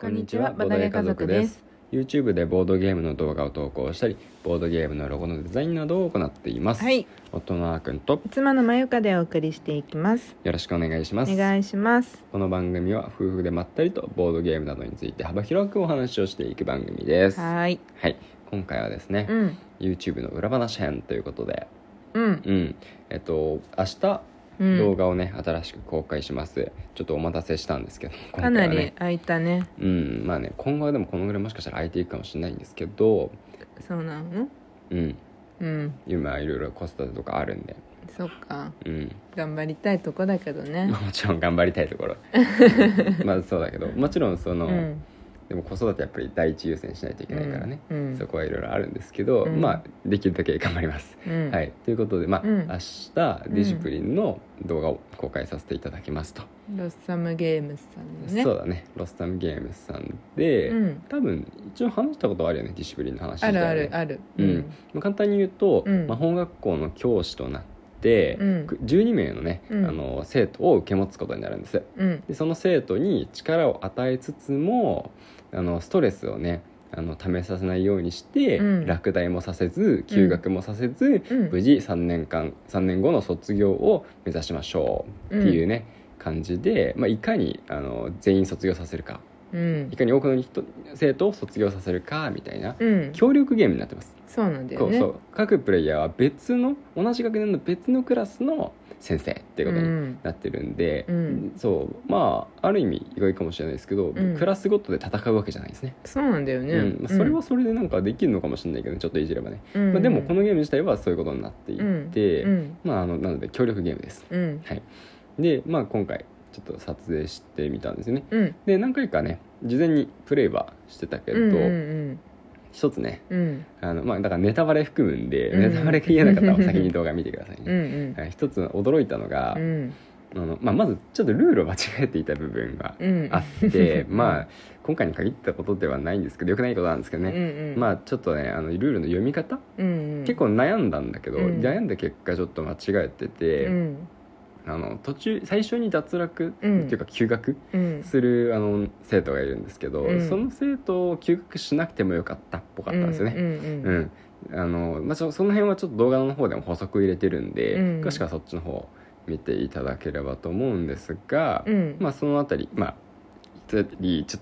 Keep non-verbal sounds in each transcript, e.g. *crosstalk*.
こんにちはボードゲー家族です。YouTube でボードゲームの動画を投稿したりボードゲームのロゴのデザインなどを行っています。はい。夫のあーくんと妻のまゆかでお送りしていきます。よろしくお願いします。お願いします。この番組は夫婦でまったりとボードゲームなどについて幅広くお話をしていく番組です。はーい。はい。今回はですね、うん。YouTube の裏話編ということで。うん。うん。えっと明日うん動画をね、新しく公開します。ちょっとお待たせしたんですけど *laughs* 今かなり空いたね。うんまあね今後はでもこのぐらいもしかしたら空いていくかもしれないんですけど。そうなの？うん。うん。今いろいろ子育てとかあるんで。そっか。うん。頑張りたいとこだけどね。ま *laughs* あもちろん頑張りたいところ。*laughs* まあそうだけど。もちろんその、うんでも子育てやっぱり第一優先しないといけないからね、うん。うん。そこはいろいろあるんですけど、うん。まあできるだけ頑張ります、うん。はい。ということでまあ、うん。明日ディジプリンの動画を公開させていただきますと、ロッサムゲームズさんのね。そうだね。ロスタムゲームズさんで、うん。多分一応話したことあるよねディシプリンの話あるあるある。うん。まあ簡単に言うと、うん。魔法学校の教師となって、うん。12名のね、うん。あの生徒を受け持つことになるんです。うん。でその生徒に力を与えつつもあのストレスをねあのためさせないようにして、うん。落第もさせず休学もさせず、うん。無事3年間3年後の卒業を目指しましょうっていうね、感じで、まあ、いかにあの全員卒業させるかうん。いかに多くの人生徒を卒業させるかみたいなうん。協力ゲームになってます、そうなんだよね。各プレイヤーは別の同じ学年の別のクラスの先生っていうことにうん。なってるんで、うん。そう。まあある意味意外かもしれないですけど、うん。クラスごとで戦うわけじゃないですね、そうなんだよね。うん。まあ、それはそれでなんかできるのかもしれないけどちょっといじればね、うん。まあ、でもこのゲーム自体はそういうことになっていて、うん。まああのなので協力ゲームです。うん。はい。でまあ今回ちょっと撮影してみたんですよね。うん。で何回かね事前にプレイはしてたけど、うんうん一つねうん。うんあのまあだからネタバレ含むんで、うん。ネタバレが嫌な方は先に動画見てくださいね、うんはい、一つ驚いたのが、うん。あのまあ、まずちょっとルールを間違えていた部分がうん。あって、*laughs* まあ今回に限ったことではないんですけどよくないことなんですけどうんね、うん。まあちょっとねあのルールの読み方、うんうん。結構悩んだんだけど、うん。悩んだ結果ちょっと間違えてて、うんあの途中最初に脱落、うんっていうか休学うん。するあの生徒がいるんですけど、うん。その生徒を休学しなくてもよかったっぽかったんですよね。うんあのまあ、そその辺はちょっと動画の方でも補足入れてるんで、うん。詳しくはそっちの方を見ていただければと思うんですが、うん。まあ、そのあたり、まあ、ちょっ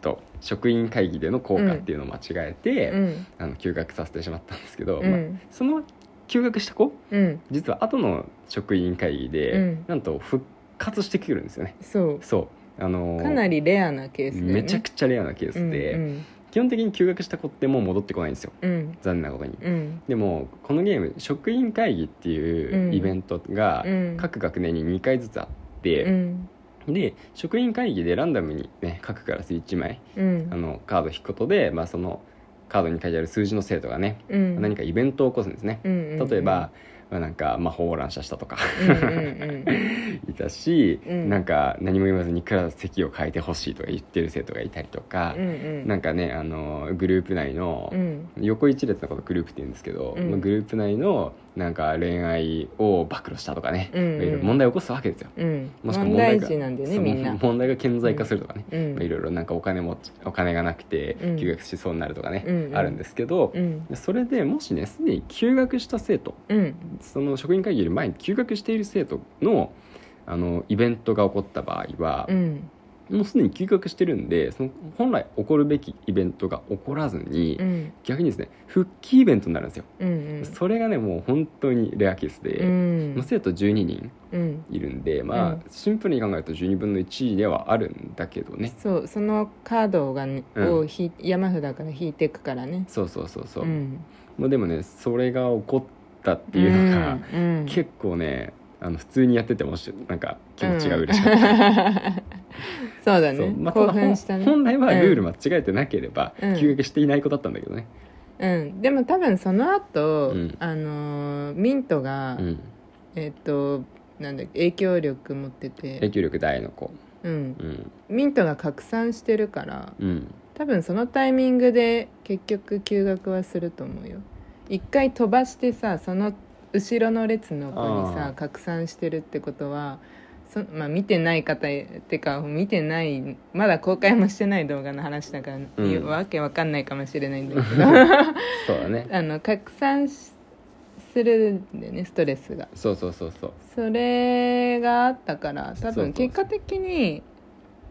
と職員会議での効果っていうのを間違えて、うん。あの休学させてしまったんですけど、うん。まあ、その休学した子う？ん。実は後の職員会議で、うん。なんと復活してくるんですよね。そう。そう。あのかなりレアなケースね。めちゃくちゃレアなケースで、うん基本的に休学した子ってもう戻ってこないんですよ。うん。残念なことに。うん。でもこのゲーム職員会議っていうイベントがうん。各学年に2回ずつあって、うん。で職員会議でランダムに、ね、各クラス1枚うん。あのカード引くことで、まあ、そのカードに書いてある数字の生徒がね、うん。何かイベントを起こすんですね、うん例えば、まあ、なんか魔法を乱射したとか。*laughs* いたし、うん。なんか何も言わずにクラス席を変えてほしいとか言ってる生徒がいたりとかう、んうん。なんかねあのグループ内の、うん。横一列のことグループって言うんですけど、うん。まあグループ内のなんか恋愛を暴露したとかね、うんうん。まあいろいろ問題を起こすわけですよ。うん。もしくは問題が児なんだよね問題が顕在化するとかね、うん。まあいろいろなんかお金もお金がなくてうん。休学しそうになるとかね、うんうん。あるんですけど、うん。それでもしねすでに休学した生徒うん。その職員会議より前に休学している生徒のあのイベントが起こった場合は、うんもうすでに休学してるんでその本来起こるべきイベントが起こらずに、うん。逆にですね復帰イベントになるんですよ、うんそれがねもう本当にレアケースで、うん。まあ生徒12人うんいるんでまあ、うん。シンプルに考えると12分の1ではあるんだけどね。そうそのカードがねうん。を引い山札から引いていくからね。そうそうそうそう、ん。まあ、でもねそれが起こったっていうのが、うん。うん。結構ねあの普通にやっててもしなんか気持ちが嬉しかった、*laughs* そうだね。まあ、た興だ奮したね。本来はルールうん間違えてなければ、うん。休学していない子だったんだけどね、うん、でも多分その後、うん。あのーミントが、うん、えっ、となんだ影響力持って影て、響力大の子。うん、うん。ミントが拡散してるからうん。多分そのタイミングで結局休学はすると思うよ。一回飛ばしてさその後ろの列の子にさ拡散してるってことはそまあ見てない方ってか見てないまだ公開もしてない動画の話だから、うんわけわかんないかもしれないんだけど。*laughs* そうだね。*laughs* あの拡散しするんだよねストレスが。そうそうそうそう。それがあったから多分結果的に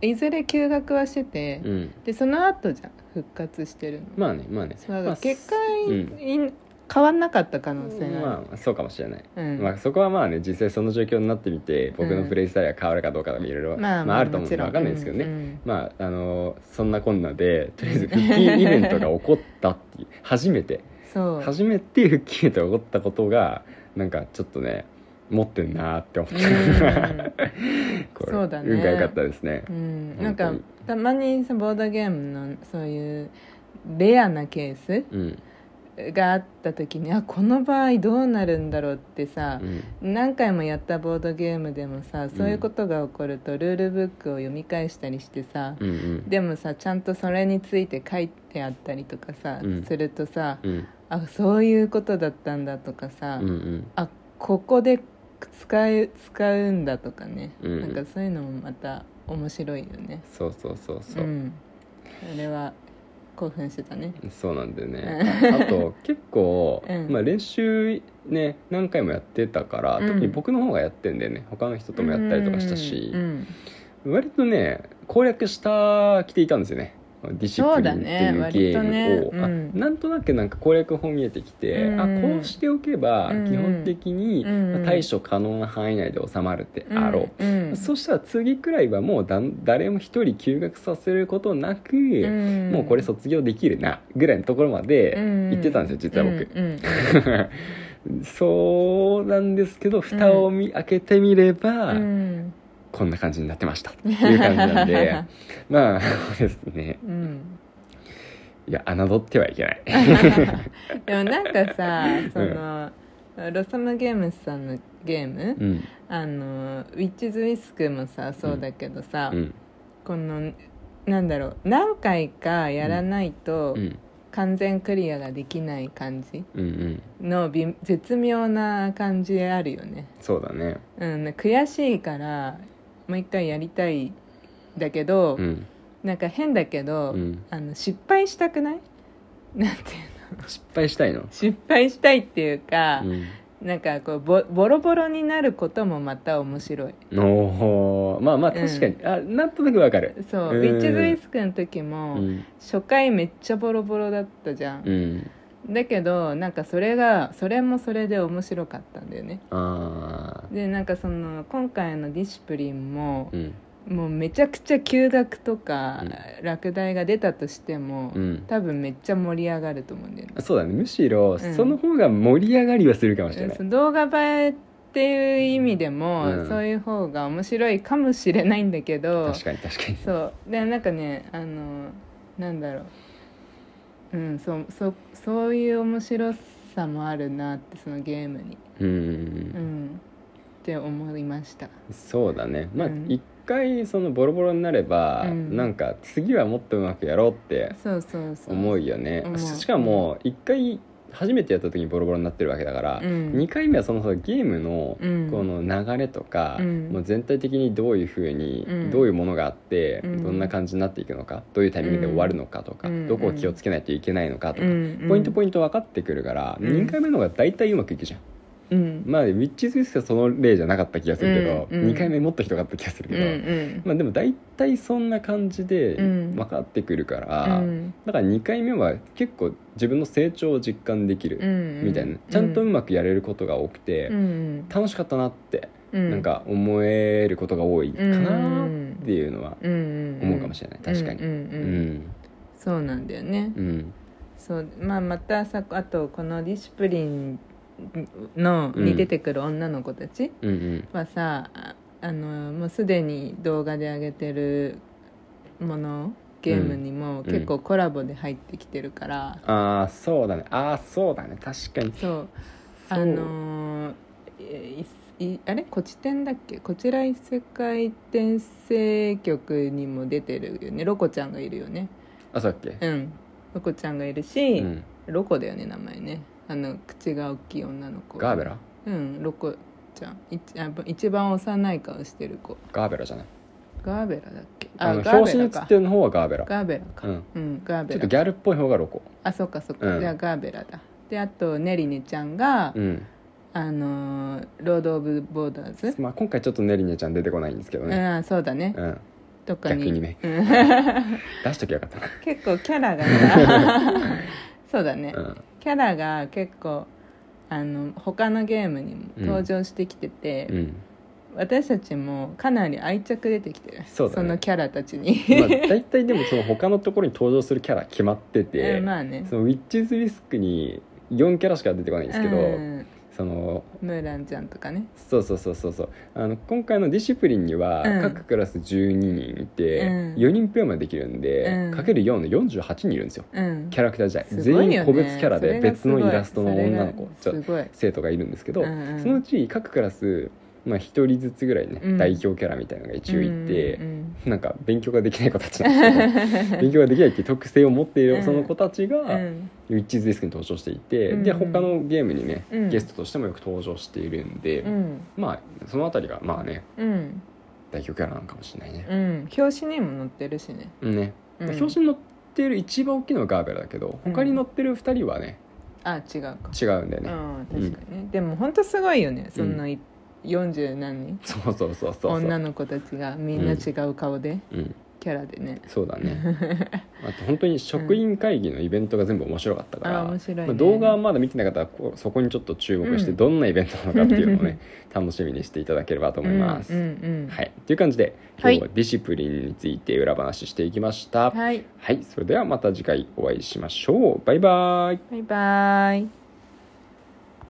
いずれ休学はしてて、うん。でその後じゃん復活してるの、まあねまあね。まあら結果、うん。い変わんなかった可能性がある、まあそうかもしれない、うん。まあ、そこはまあね実際その状況になってみて僕のプレイスタイルが変わるかどうかとかいろいろまあまああると思うんで分かんないですけどね、うんうん。まああのそんなこんなでとりあえず復帰イベントが起こったっていう初めて。そう。初めて復帰イベントが起こったことがなんかちょっとね持ってんなーって思った。うん。*laughs* これそうだね。運が良かったですね。うん、なんかたまにさボードゲームのそういうレアなケースうんがあった時にあこの場合どうなるんだろうってさう、ん。何回もやったボードゲームでもさそういうことが起こるとルールブックを読み返したりしてさ、うんうん。でもさちゃんとそれについて書いてあったりとかさ、うん。するとさうん。あそういうことだったんだとかさ、うんうん。あここで使う使うんだとかね、うんなんかそういうのもまた面白いよね。そうそうそうそう、れは興奮してたね。そうなんだよね。うん。あと結構、うん。まあ、練習ね何回もやってたから、うん。特に僕の方がやってんだよね。他の人ともやったりとかしたし。う、ん割とね攻略したきていたんですよねディシプリンっていうゲームを、ねねうん。あなんとなくなんか攻略法見えてきて、うん。あこうしておけばうん。基本的に、対処可能な範囲内で収まるであろう、うん。うん。そしたら次くらいはもうだん誰も一人休学させることなく、ん。もうこれ卒業できるなぐらいのところまで行ってたんですよ実は僕、うん。*laughs* そうなんですけど蓋を見、開けてみれば、うんこんな感じになってました。っていう感じなんで。*laughs* まあそうですね。うん。いや侮ってはいけない。*laughs* でもなんかさその、ロサムゲームスさんのゲーム、うん。あのウィッチズ・ウィスクもさそうだけどさ、うん。このなんだろう何回かやらないとうん。完全クリアができない感じうんうん。のび絶妙な感じあるよね、そうだね。うん、悔しいからもう一回やりたいだけど、うん。なんか変だけど、うん。あの失敗したくない？*laughs* なんていうの？失敗したいの？失敗したいっていうかう、ん。なんかこうボボロボロになることもまた面白い。おー。まあまあ確かに、あなんとなくわかる。そう、うん。ウィッチズ・ウィスクの時うも、ん。初回めっちゃボロボロだったじゃん、うんだけどなんかそれがそれもそれで面白かったんだよね。でなんかその今回のディシプリンもう、ん。もうめちゃくちゃ休学とか、落第が出たとしても、うん。多分めっちゃ盛り上がると思うんだよね。そうだね。むしろん。その方が盛り上がりはするかもしれない、動画映えっていう意味でも、うん。そういう方が面白いかもしれないんだけど確かに確かに。そう。でなんかねあのなんだろううんそうそうそういう面白さもあるなってそのゲームに。うん。うん。って思いました。そうだね。まあうん。一回そのボロボロになれば、うん。なんか次はもっとうまくやろうってそうそうそう。思うよね。思う。ししかも一回初めてやった時にボロボロになってるわけだから、うん。2回目はそのゲームのうん。この流れとか、うん。もう全体的にどういうふうに、うん。どういうものがあって、うん。どんな感じになっていくのかどういうタイミングで終わるのかとか、うん。どこを気をつけないといけないのかとか、うん。ポイントポイント分かってくるから、うん。2回目の方が大体うまくいくじゃん。うん。まあウィッチズ・ウィスクはその例じゃなかった気がするけど、うんうん。2回目もっとひどかった気がするけうんど、うん。まあ、でも大体そんな感じでうん。分かってくるから、うん。だから2回目は結構自分の成長を実感できるうんみたいな、ちゃんとうまくやれることが多くて、うん。楽しかったなって、うん。なんか思えることが多いかなっていうのはうん思うかもしれない。確かに。うんうんううん。んそうなんだよね。うん。そう。まあまたさあとこのディシプリンのうん。に出てくる女の子たちうんうん。はさ、ああのもうすでに動画で上げてるものゲームにもん。結構コラボで入ってきてるから、ああそうだね。ああそうだね。確かに。そう。あのいいあれ？こち店だっけ？こちら異世界転生局にも出てるよね。ロコちゃんがいるよね。あそうだっけ？うん。ロコちゃんがいるし、うん。ロコだよね名前ねあの口が大きい女の子。ガーベラ？うんロコちゃん。いあ一番幼い顔してる子。ガーベラじゃない？ガーベラだっけ？あのガー表紙にベラか写ってるの方はガーベラ。ガーベラか。うん。うん、ガーベラ。ちょっとギャルっぽい方がロコ。あそっかそっか、うん。じゃあガーベラだ。であとネリネちゃんが、うん。あのーロード・オブ・ボーダーズ、まあ、今回ちょっとネリネちゃん出てこないんですけどね、うんそうだね、うん、とかに。逆にね。うん。出しときゃよかったな。*laughs* 結構キャラがな *laughs* そうだね、うんキャラが結構あの他のゲームにも登場してきてて、うん。私たちもかなり愛着出てきてる。そね。のキャラたちに、まあ、大体でもその他のところに登場するキャラ決まってて、うんまあねそのウィッチズ・ウィスクに4キャラしか出てこないんですけど、うんそのムーランちゃんとかね。そうそうそうそうそう。あの今回のディシプリンにはうん。各クラス12人いて、うん。4人ペアまでできるんで、うん。かける4で48人いるんですよ。うん。キャラクター自体、すごいよね。全員個別キャラで別のイラストの女の子それがすごい。生徒がいるんですけど、うんうん。そのうち各クラス、まあ、1人ずつぐらいね、うん。代表キャラみたいなのが一応いて、うんなんか勉強ができない子たちなんですけど *laughs* 勉強ができないっていう特性を持っているうん。その子たちが、うん。ウィッチズディスクに登場していて、うんで他のゲームにね、うん。ゲストとしてもよく登場しているんで、うん。まあそのあたりがまあねうん。代表キャラなのかもしれないね。うん。表紙にも載ってるしね。うんね。うん。表紙に載ってる一番大きいのはガーベラだけど他に載ってる2人はね、あ違うか。違うんだよね、うん確かにね、でも本当すごいよねそんない40何人？そうそうそうそう。女の子たちがみんな違う顔で、うん。キャラでね。そうだね。*laughs* あと本当に職員会議のイベントが全部面白かったから、あ面白いね。まあ、動画はまだ見てなかったらこうそこにちょっと注目してうん。どんなイベントなのかっていうのをね、*laughs* 楽しみにしていただければと思います、うんうんうん。はい、という感じで今日はディシプリンについて裏話していきました、はい。はい、それではまた次回お会いしましょう。バイバイ。バイバイ